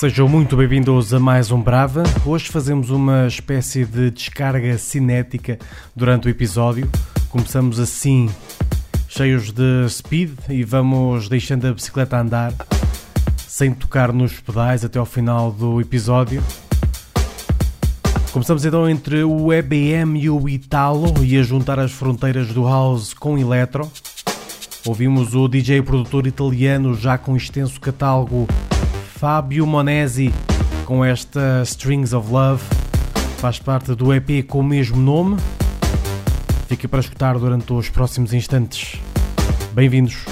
Sejam muito bem-vindos a mais um Brava. Hoje fazemos uma espécie de descarga cinética durante o episódio. Começamos assim, cheios de speed, e vamos deixando a bicicleta andar sem tocar nos pedais até ao final do episódio. Começamos então entre o EBM e o Italo e a juntar as fronteiras do house com electro. Ouvimos o DJ produtor italiano já com extenso catálogo Fábio Monesi com esta Strings of Love. Faz parte do EP com o mesmo nome. Fica para escutar durante os próximos instantes. Bem-vindos.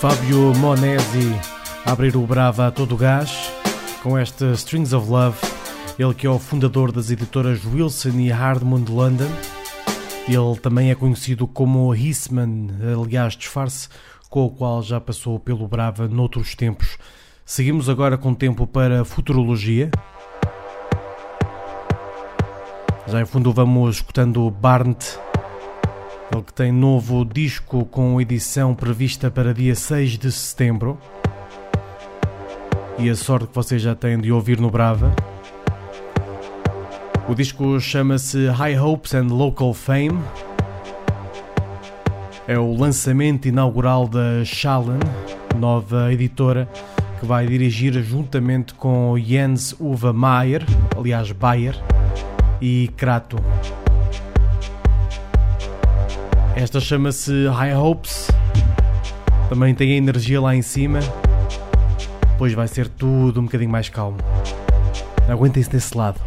Fábio Monesi abrir o Brava a todo gás com esta Strings of Love. Ele que é o fundador das editoras Wilson e Hardmond London. Ele também é conhecido como Hissman, aliás, disfarce com o qual já passou pelo Brava noutros tempos. Seguimos agora com tempo para futurologia. Já em fundo vamos escutando Barnt, ele que tem novo disco com edição prevista para dia 6 de setembro. E a sorte que vocês já têm de ouvir no Brava. O disco chama-se High Hopes and Local Fame. É o lançamento inaugural da Shallen, nova editora, que vai dirigir juntamente com Jens Uwe Mayer, aliás Bayer, e Krato. Esta chama-se High Hopes. Também tem a energia lá em cima. Depois vai ser tudo um bocadinho mais calmo. Aguentem-se desse lado.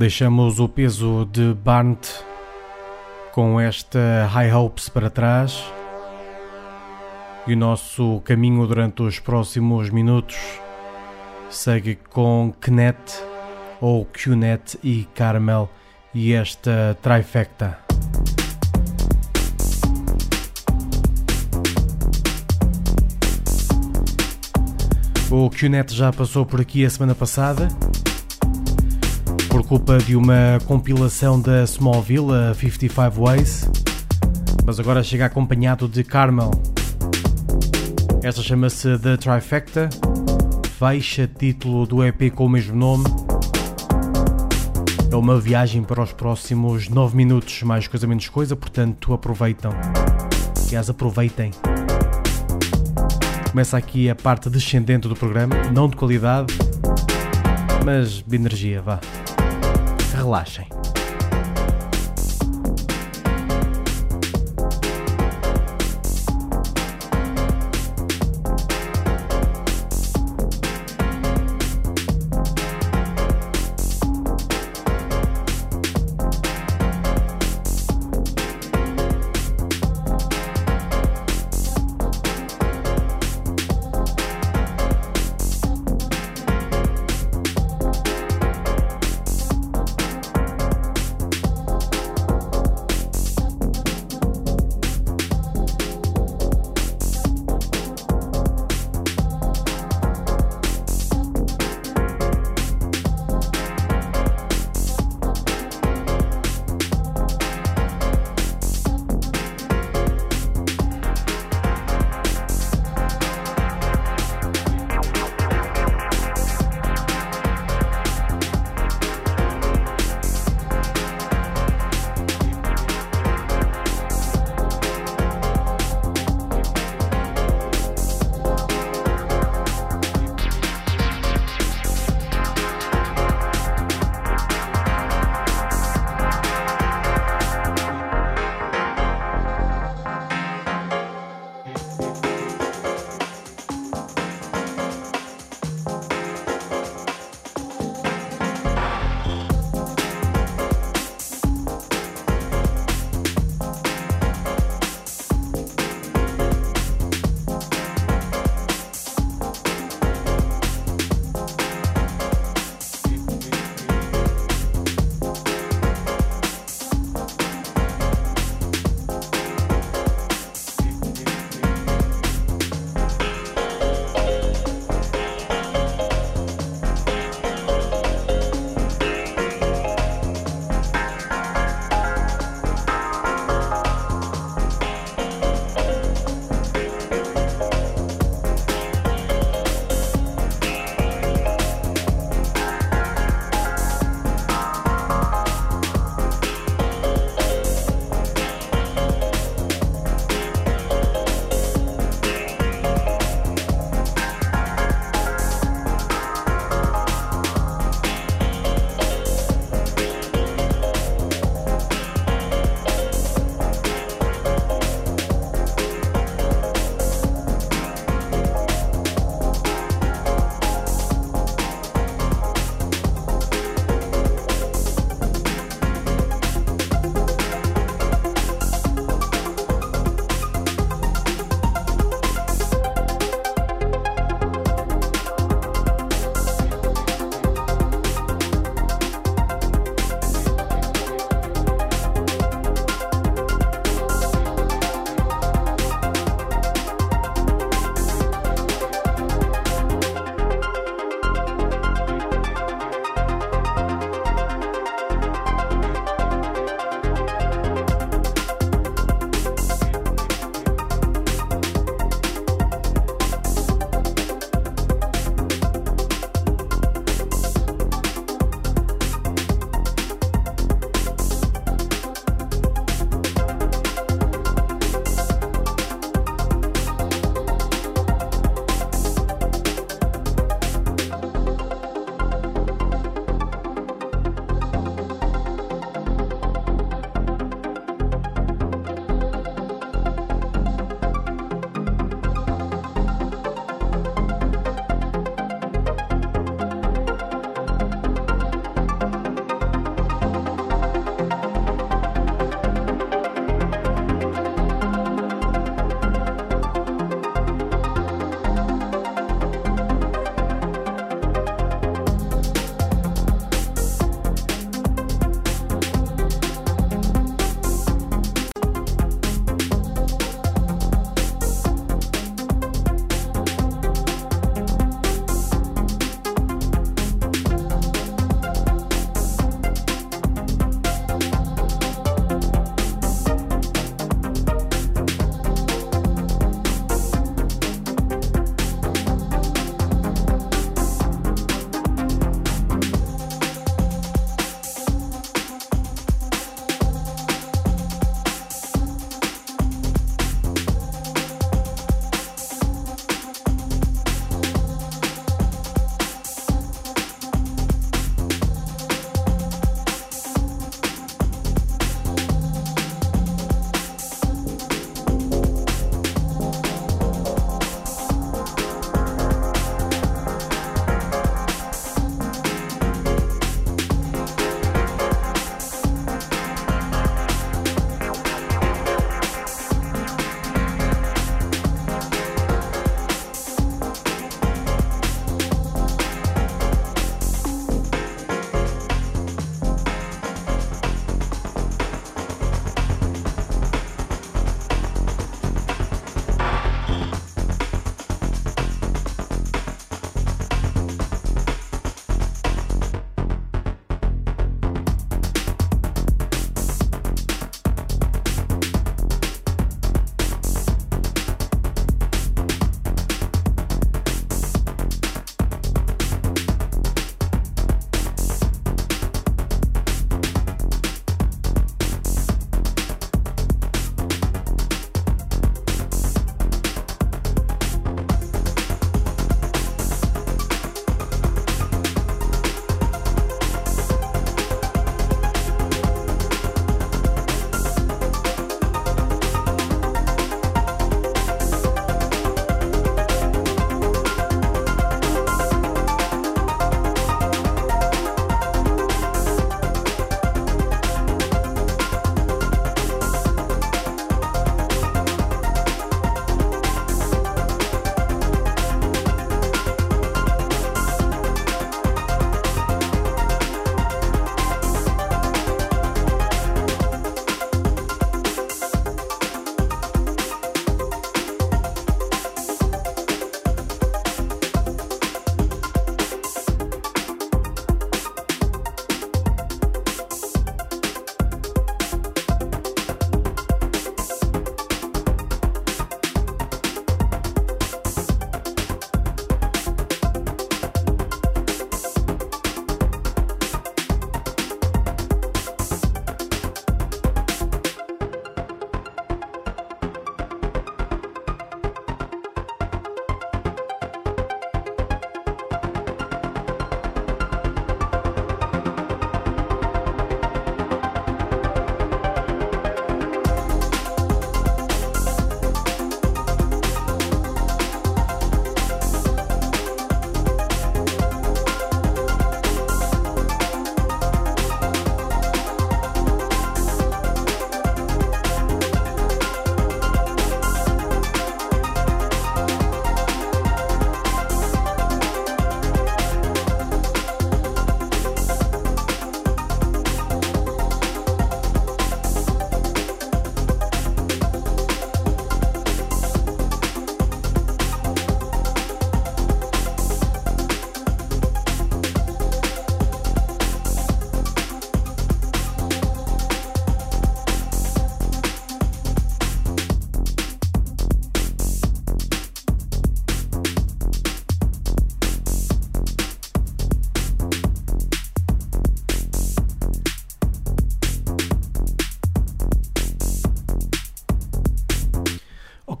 Deixamos o peso de Barnt com esta High Hopes para trás e o nosso caminho durante os próximos minutos segue com Knet ou QNet e Carmel e esta trifecta. O QNet já passou por aqui a semana passada por culpa de uma compilação da Smallville, a 55 Ways, mas agora chega acompanhado de Carmel. Esta chama-se The Trifecta, faixa título do EP com o mesmo nome. É uma viagem para os próximos 9 minutos, mais coisa menos coisa, portanto aproveitam. Aliás, aproveitem. Começa aqui a parte descendente do programa, não de qualidade, mas de energia, vá relaxem.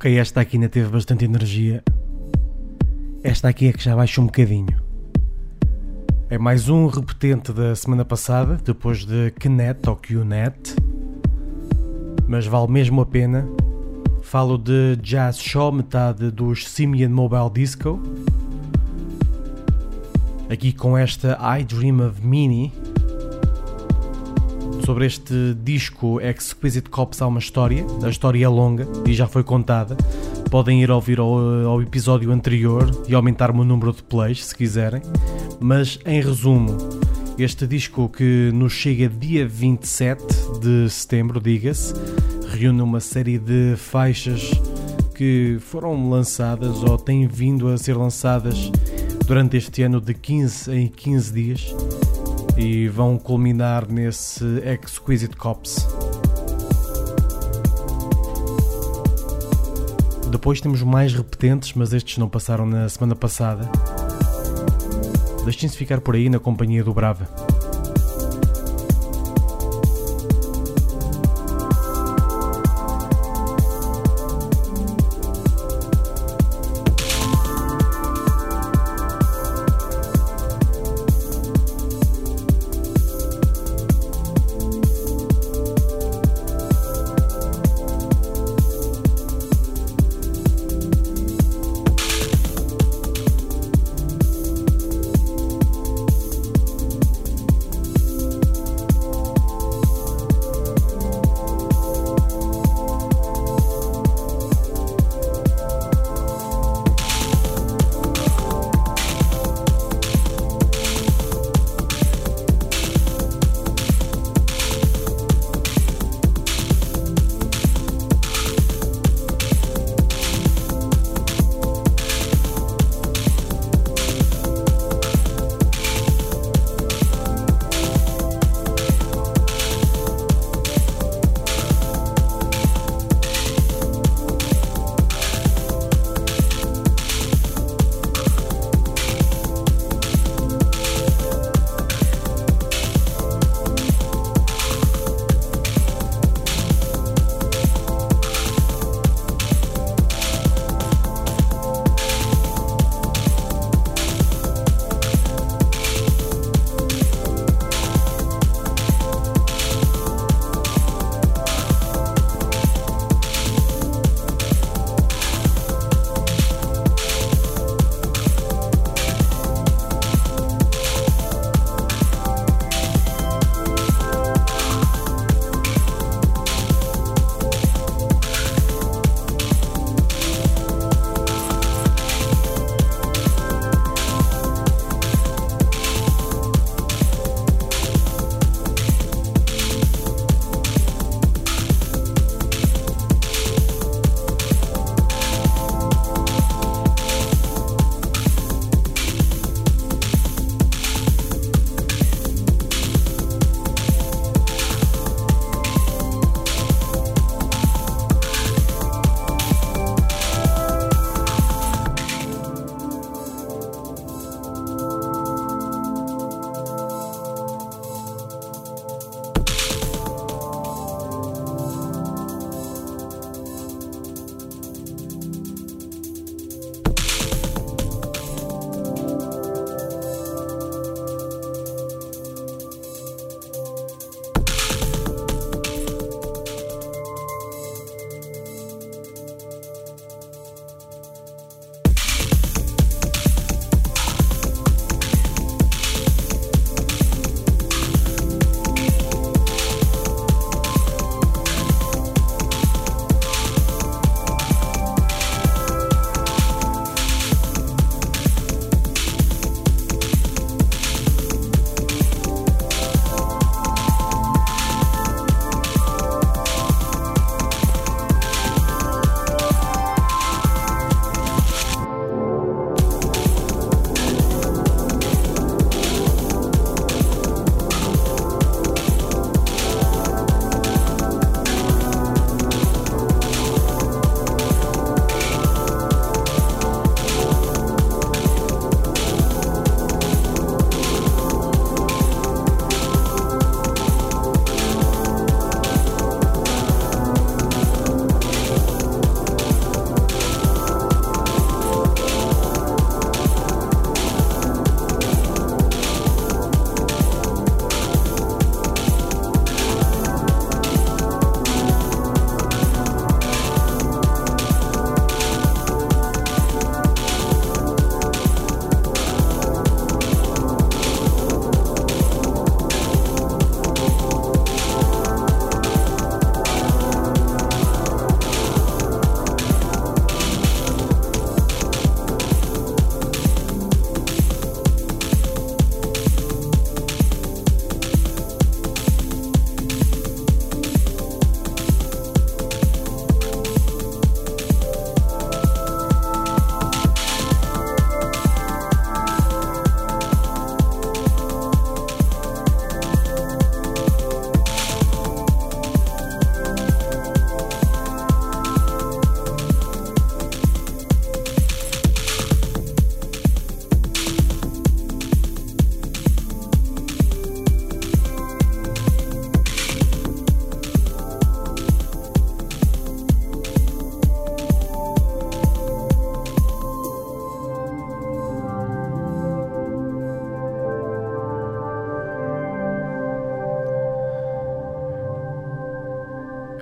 Ok, esta aqui ainda teve bastante energia. Esta aqui é que já baixa um bocadinho. É mais um repetente da semana passada, depois de Knet ou QNet. Mas vale mesmo a pena. Falo de Jazz Show, metade dos Simian Mobile Disco. Aqui com esta I Dream of Mini. Sobre este disco Exquisite Cops há uma história. A história é longa e já foi contada. Podem ir ouvir ao, ao episódio anterior e aumentar-me o número de plays se quiserem. Mas em resumo, este disco que nos chega dia 27 de setembro, diga-se, reúne uma série de faixas que foram lançadas ou têm vindo a ser lançadas durante este ano de 15 em 15 dias e vão culminar nesse Exquisite Cops. Depois temos mais repetentes, mas estes não passaram na semana passada. Deixem-se ficar por aí na companhia do Brava.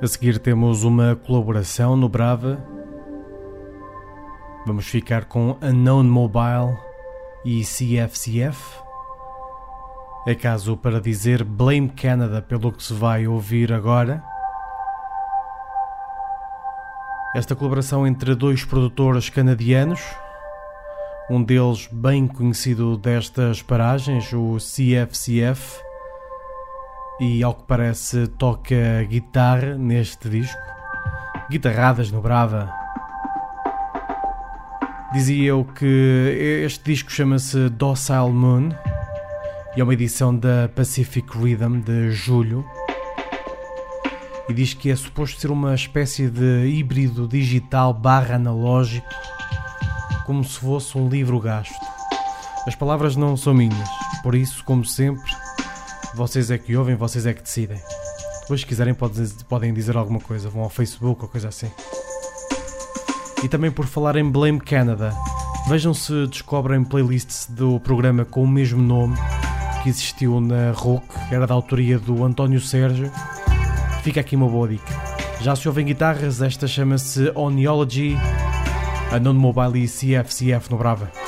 A seguir temos uma colaboração no Brava. Vamos ficar com Unknown Mobile e CFCF. É caso para dizer Blame Canada pelo que se vai ouvir agora. Esta colaboração entre dois produtores canadianos, um deles bem conhecido destas paragens, o CFCF, e ao que parece toca guitarra neste disco, guitarradas no Brava. Dizia eu que este disco chama-se Docile Moon e é uma edição da Pacific Rhythm de julho e diz que é suposto ser uma espécie de híbrido digital barra analógico, como se fosse um livro gasto. As palavras não são minhas, por isso, como sempre, vocês é que ouvem, vocês é que decidem. Depois, se quiserem, podem dizer alguma coisa, vão ao Facebook ou coisa assim. E também por falar em Blame Canada, vejam se descobrem playlists do programa com o mesmo nome que existiu na ROC, era da autoria do António Sérgio. Fica aqui uma boa dica. Já se ouvem guitarras, esta chama-se Oniology, a Non Mobile e CFCF no Brava.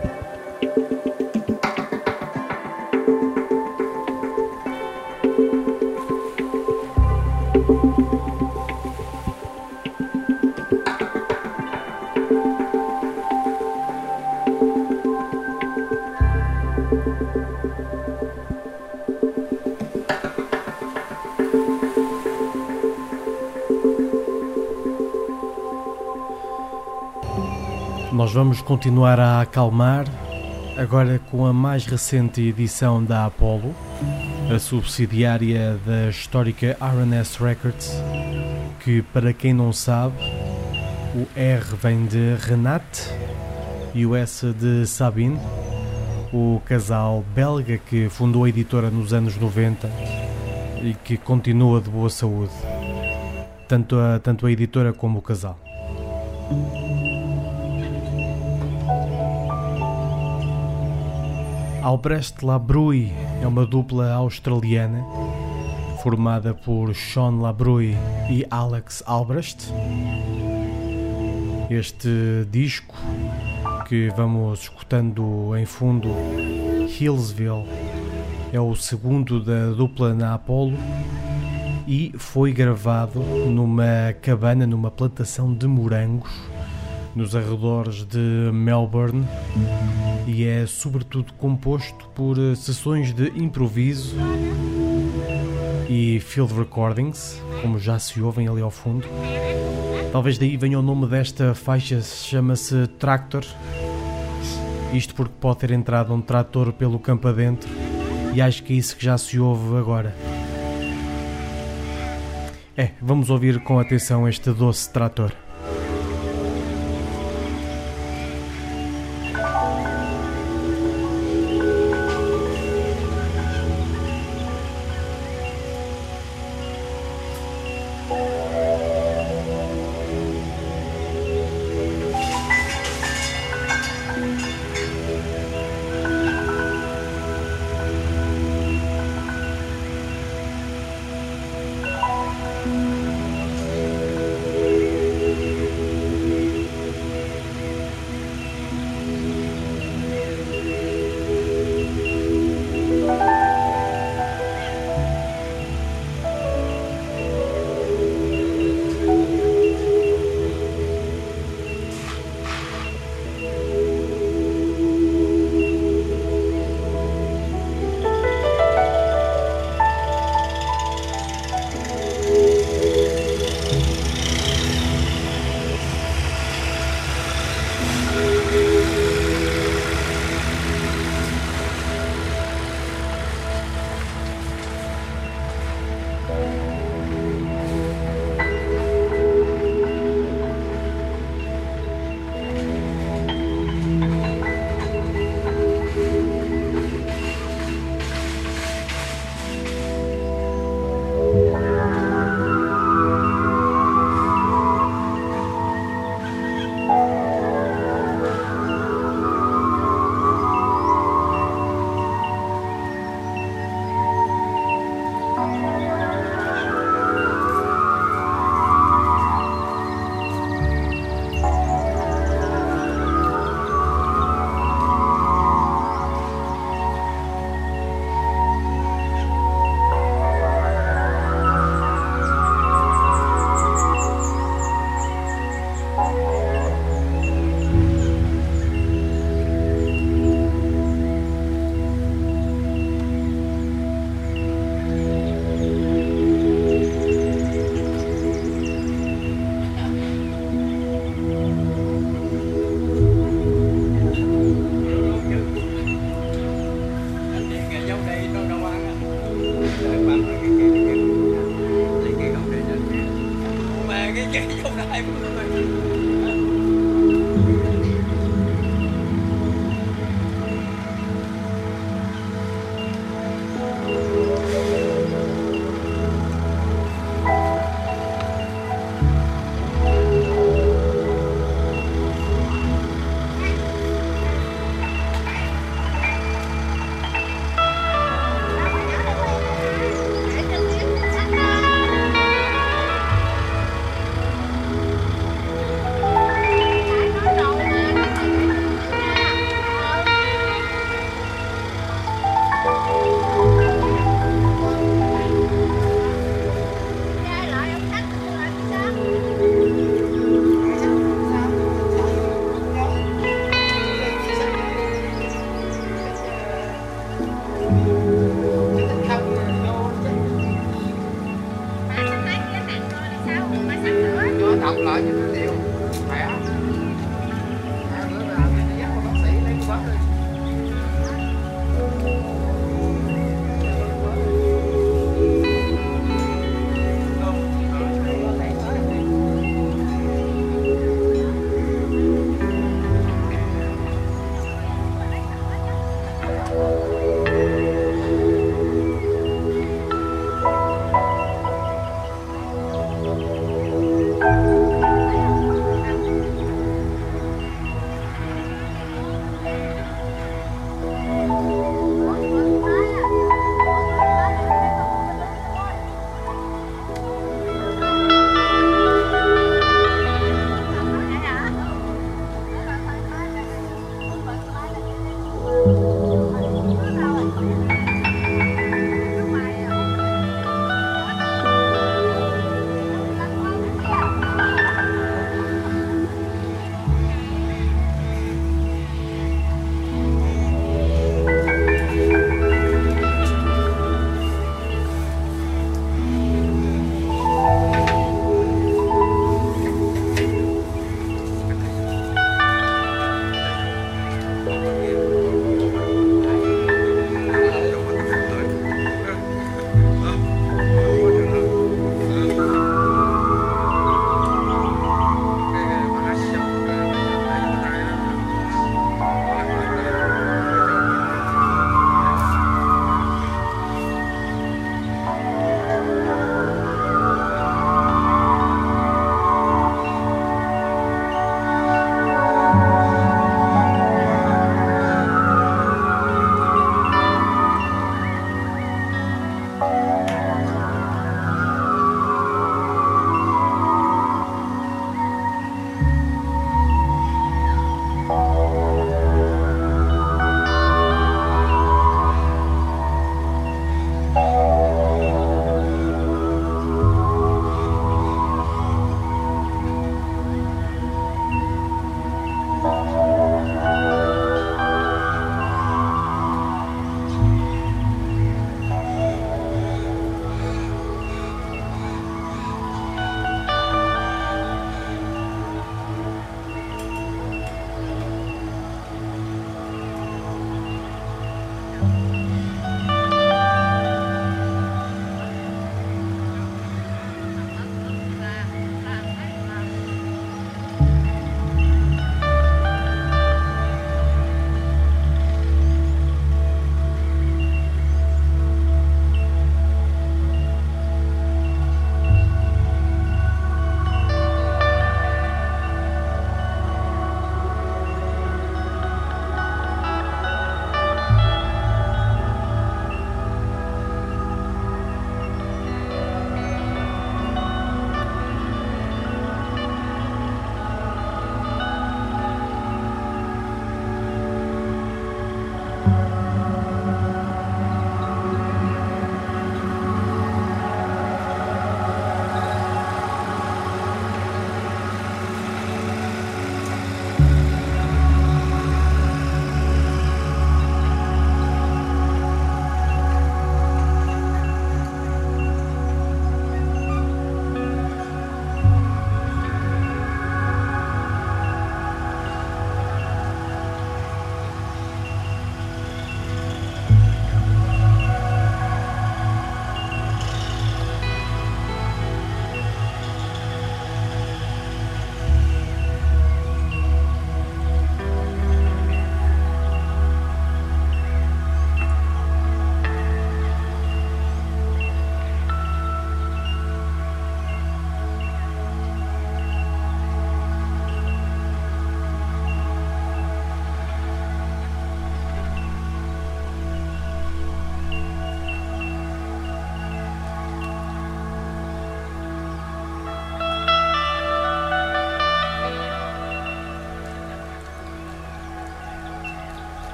Nós vamos continuar a acalmar, agora com a mais recente edição da Apollo, a subsidiária da histórica RNS Records, que para quem não sabe, o R vem de Renate e o S de Sabine, o casal belga que fundou a editora nos anos 90 e que continua de boa saúde, tanto a, tanto a editora como o casal. Albrecht Labrui é uma dupla australiana formada por Sean Labrui e Alex Albrecht. Este disco que vamos escutando em fundo, Hillsville, é o segundo da dupla na Apollo e foi gravado numa cabana, numa plantação de morangos nos arredores de Melbourne e é sobretudo composto por eh, sessões de improviso e field recordings, como já se ouvem ali ao fundo. Talvez daí venha o nome desta faixa, chama-se Tractor. Isto porque pode ter entrado um trator pelo campo adentro e acho que é isso que já se ouve agora. É, vamos ouvir com atenção este doce trator.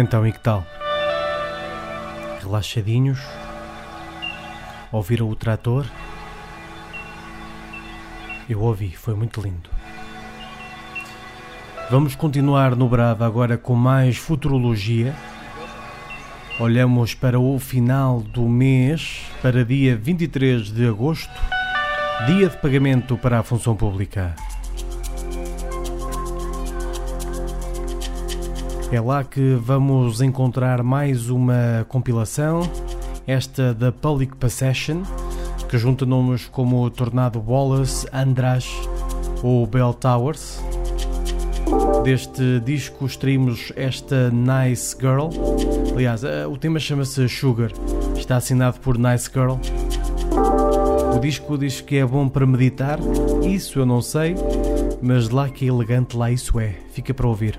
Então, e que tal? Relaxadinhos? Ouviram o trator? Eu ouvi, foi muito lindo. Vamos continuar no Brava agora com mais futurologia. Olhamos para o final do mês, para dia 23 de agosto, dia de pagamento para a função pública. É lá que vamos encontrar mais uma compilação, esta da Public Possession, que junta nomes como Tornado Wallace, András, ou Bell Towers. Deste disco extraímos esta Nice Girl. Aliás, eh, o tema chama-se Sugar. Está assinado por Nice Girl. O disco diz que é bom para meditar. Isso eu não sei, mas lá que é elegante, lá isso é. Fica para ouvir.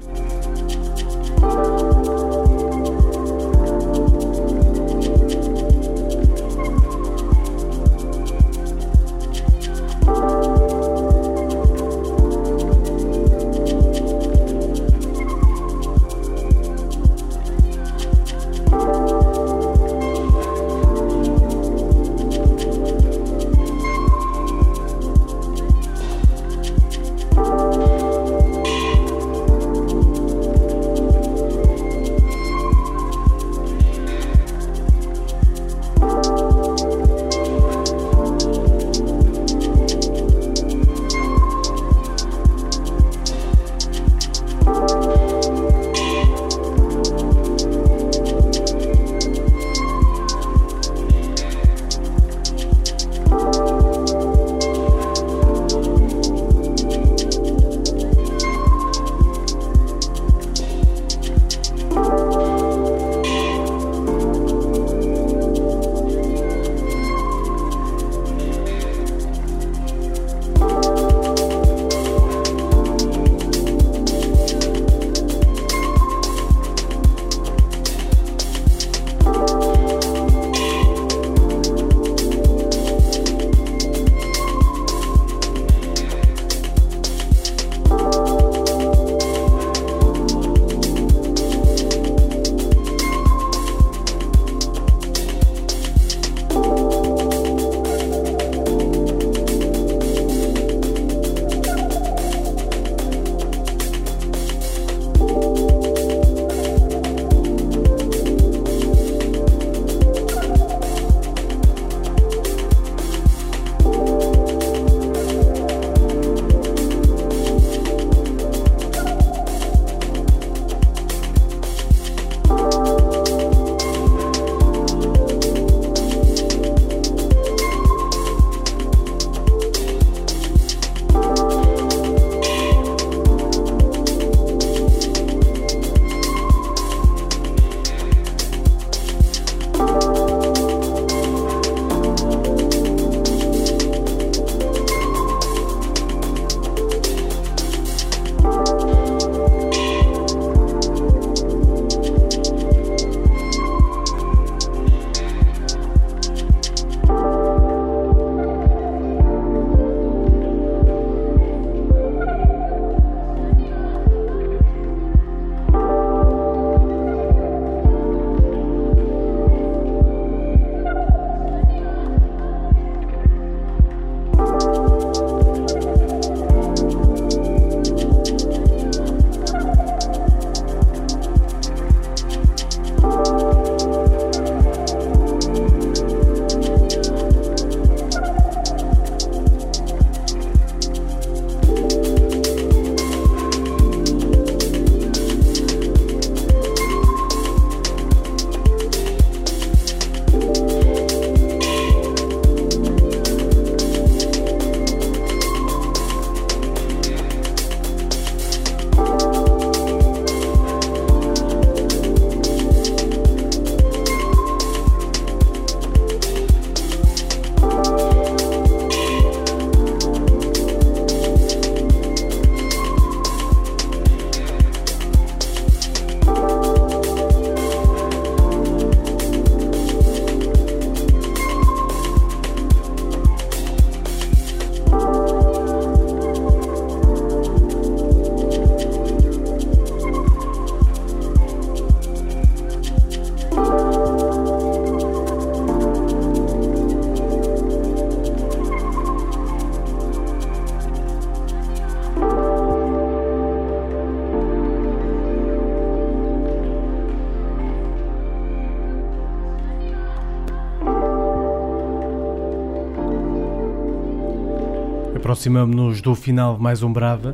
Aproximamos-nos do final de mais um Brava.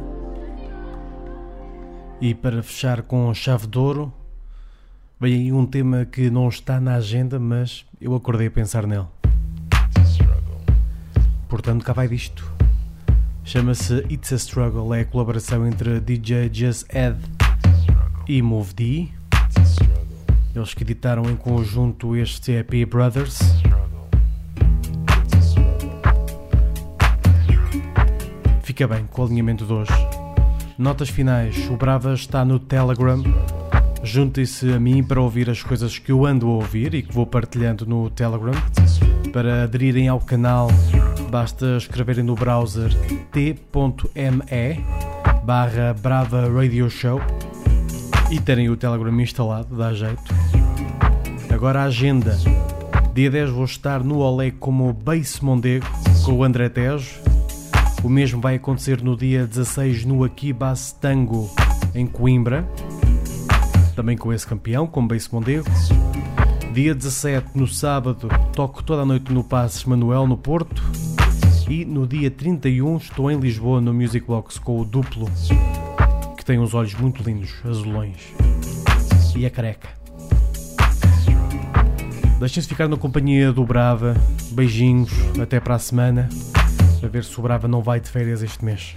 E para fechar com chave de ouro, vem aí um tema que não está na agenda, mas eu acordei a pensar nele. Portanto, cá vai disto. Chama-se It's a Struggle, é a colaboração entre DJ Just Ed e Move D. Eles que editaram em conjunto este EP Brothers. Fica bem com o alinhamento de hoje. Notas finais: o Brava está no Telegram. Juntem-se a mim para ouvir as coisas que eu ando a ouvir e que vou partilhando no Telegram. Para aderirem ao canal, basta escreverem no browser t.me barra Brava Radio Show e terem o Telegram instalado, dá jeito. Agora a agenda. Dia 10 vou estar no Olé como Base Mondego com o André Tejo. O mesmo vai acontecer no dia 16 no Aquibas Tango em Coimbra. Também com esse campeão, com Base Mondego. Dia 17, no sábado, toco toda a noite no Passes Manuel, no Porto. E no dia 31 estou em Lisboa no Music Box com o Duplo, que tem uns olhos muito lindos, azulões. E a careca. Deixem-se ficar na companhia do Brava. Beijinhos, até para a semana. A ver se o Brava não vai de férias este mês.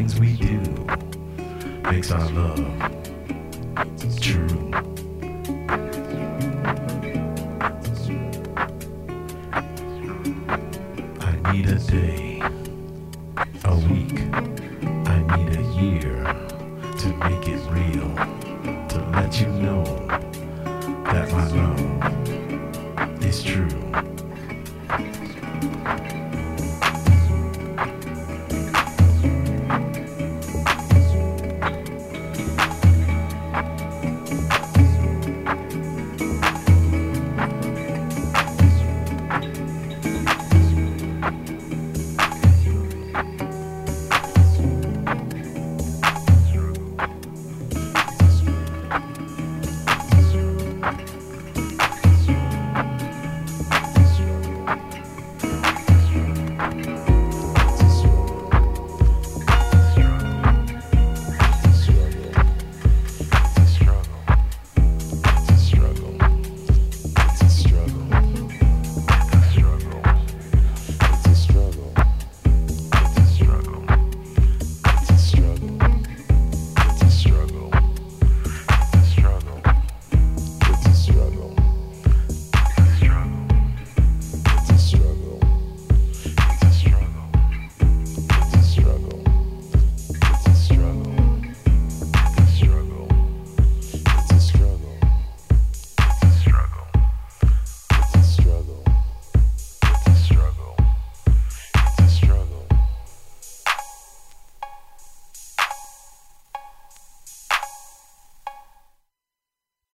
You makes our love true. I need a day, a week, I need a year to make it real, to let you know that my love is true.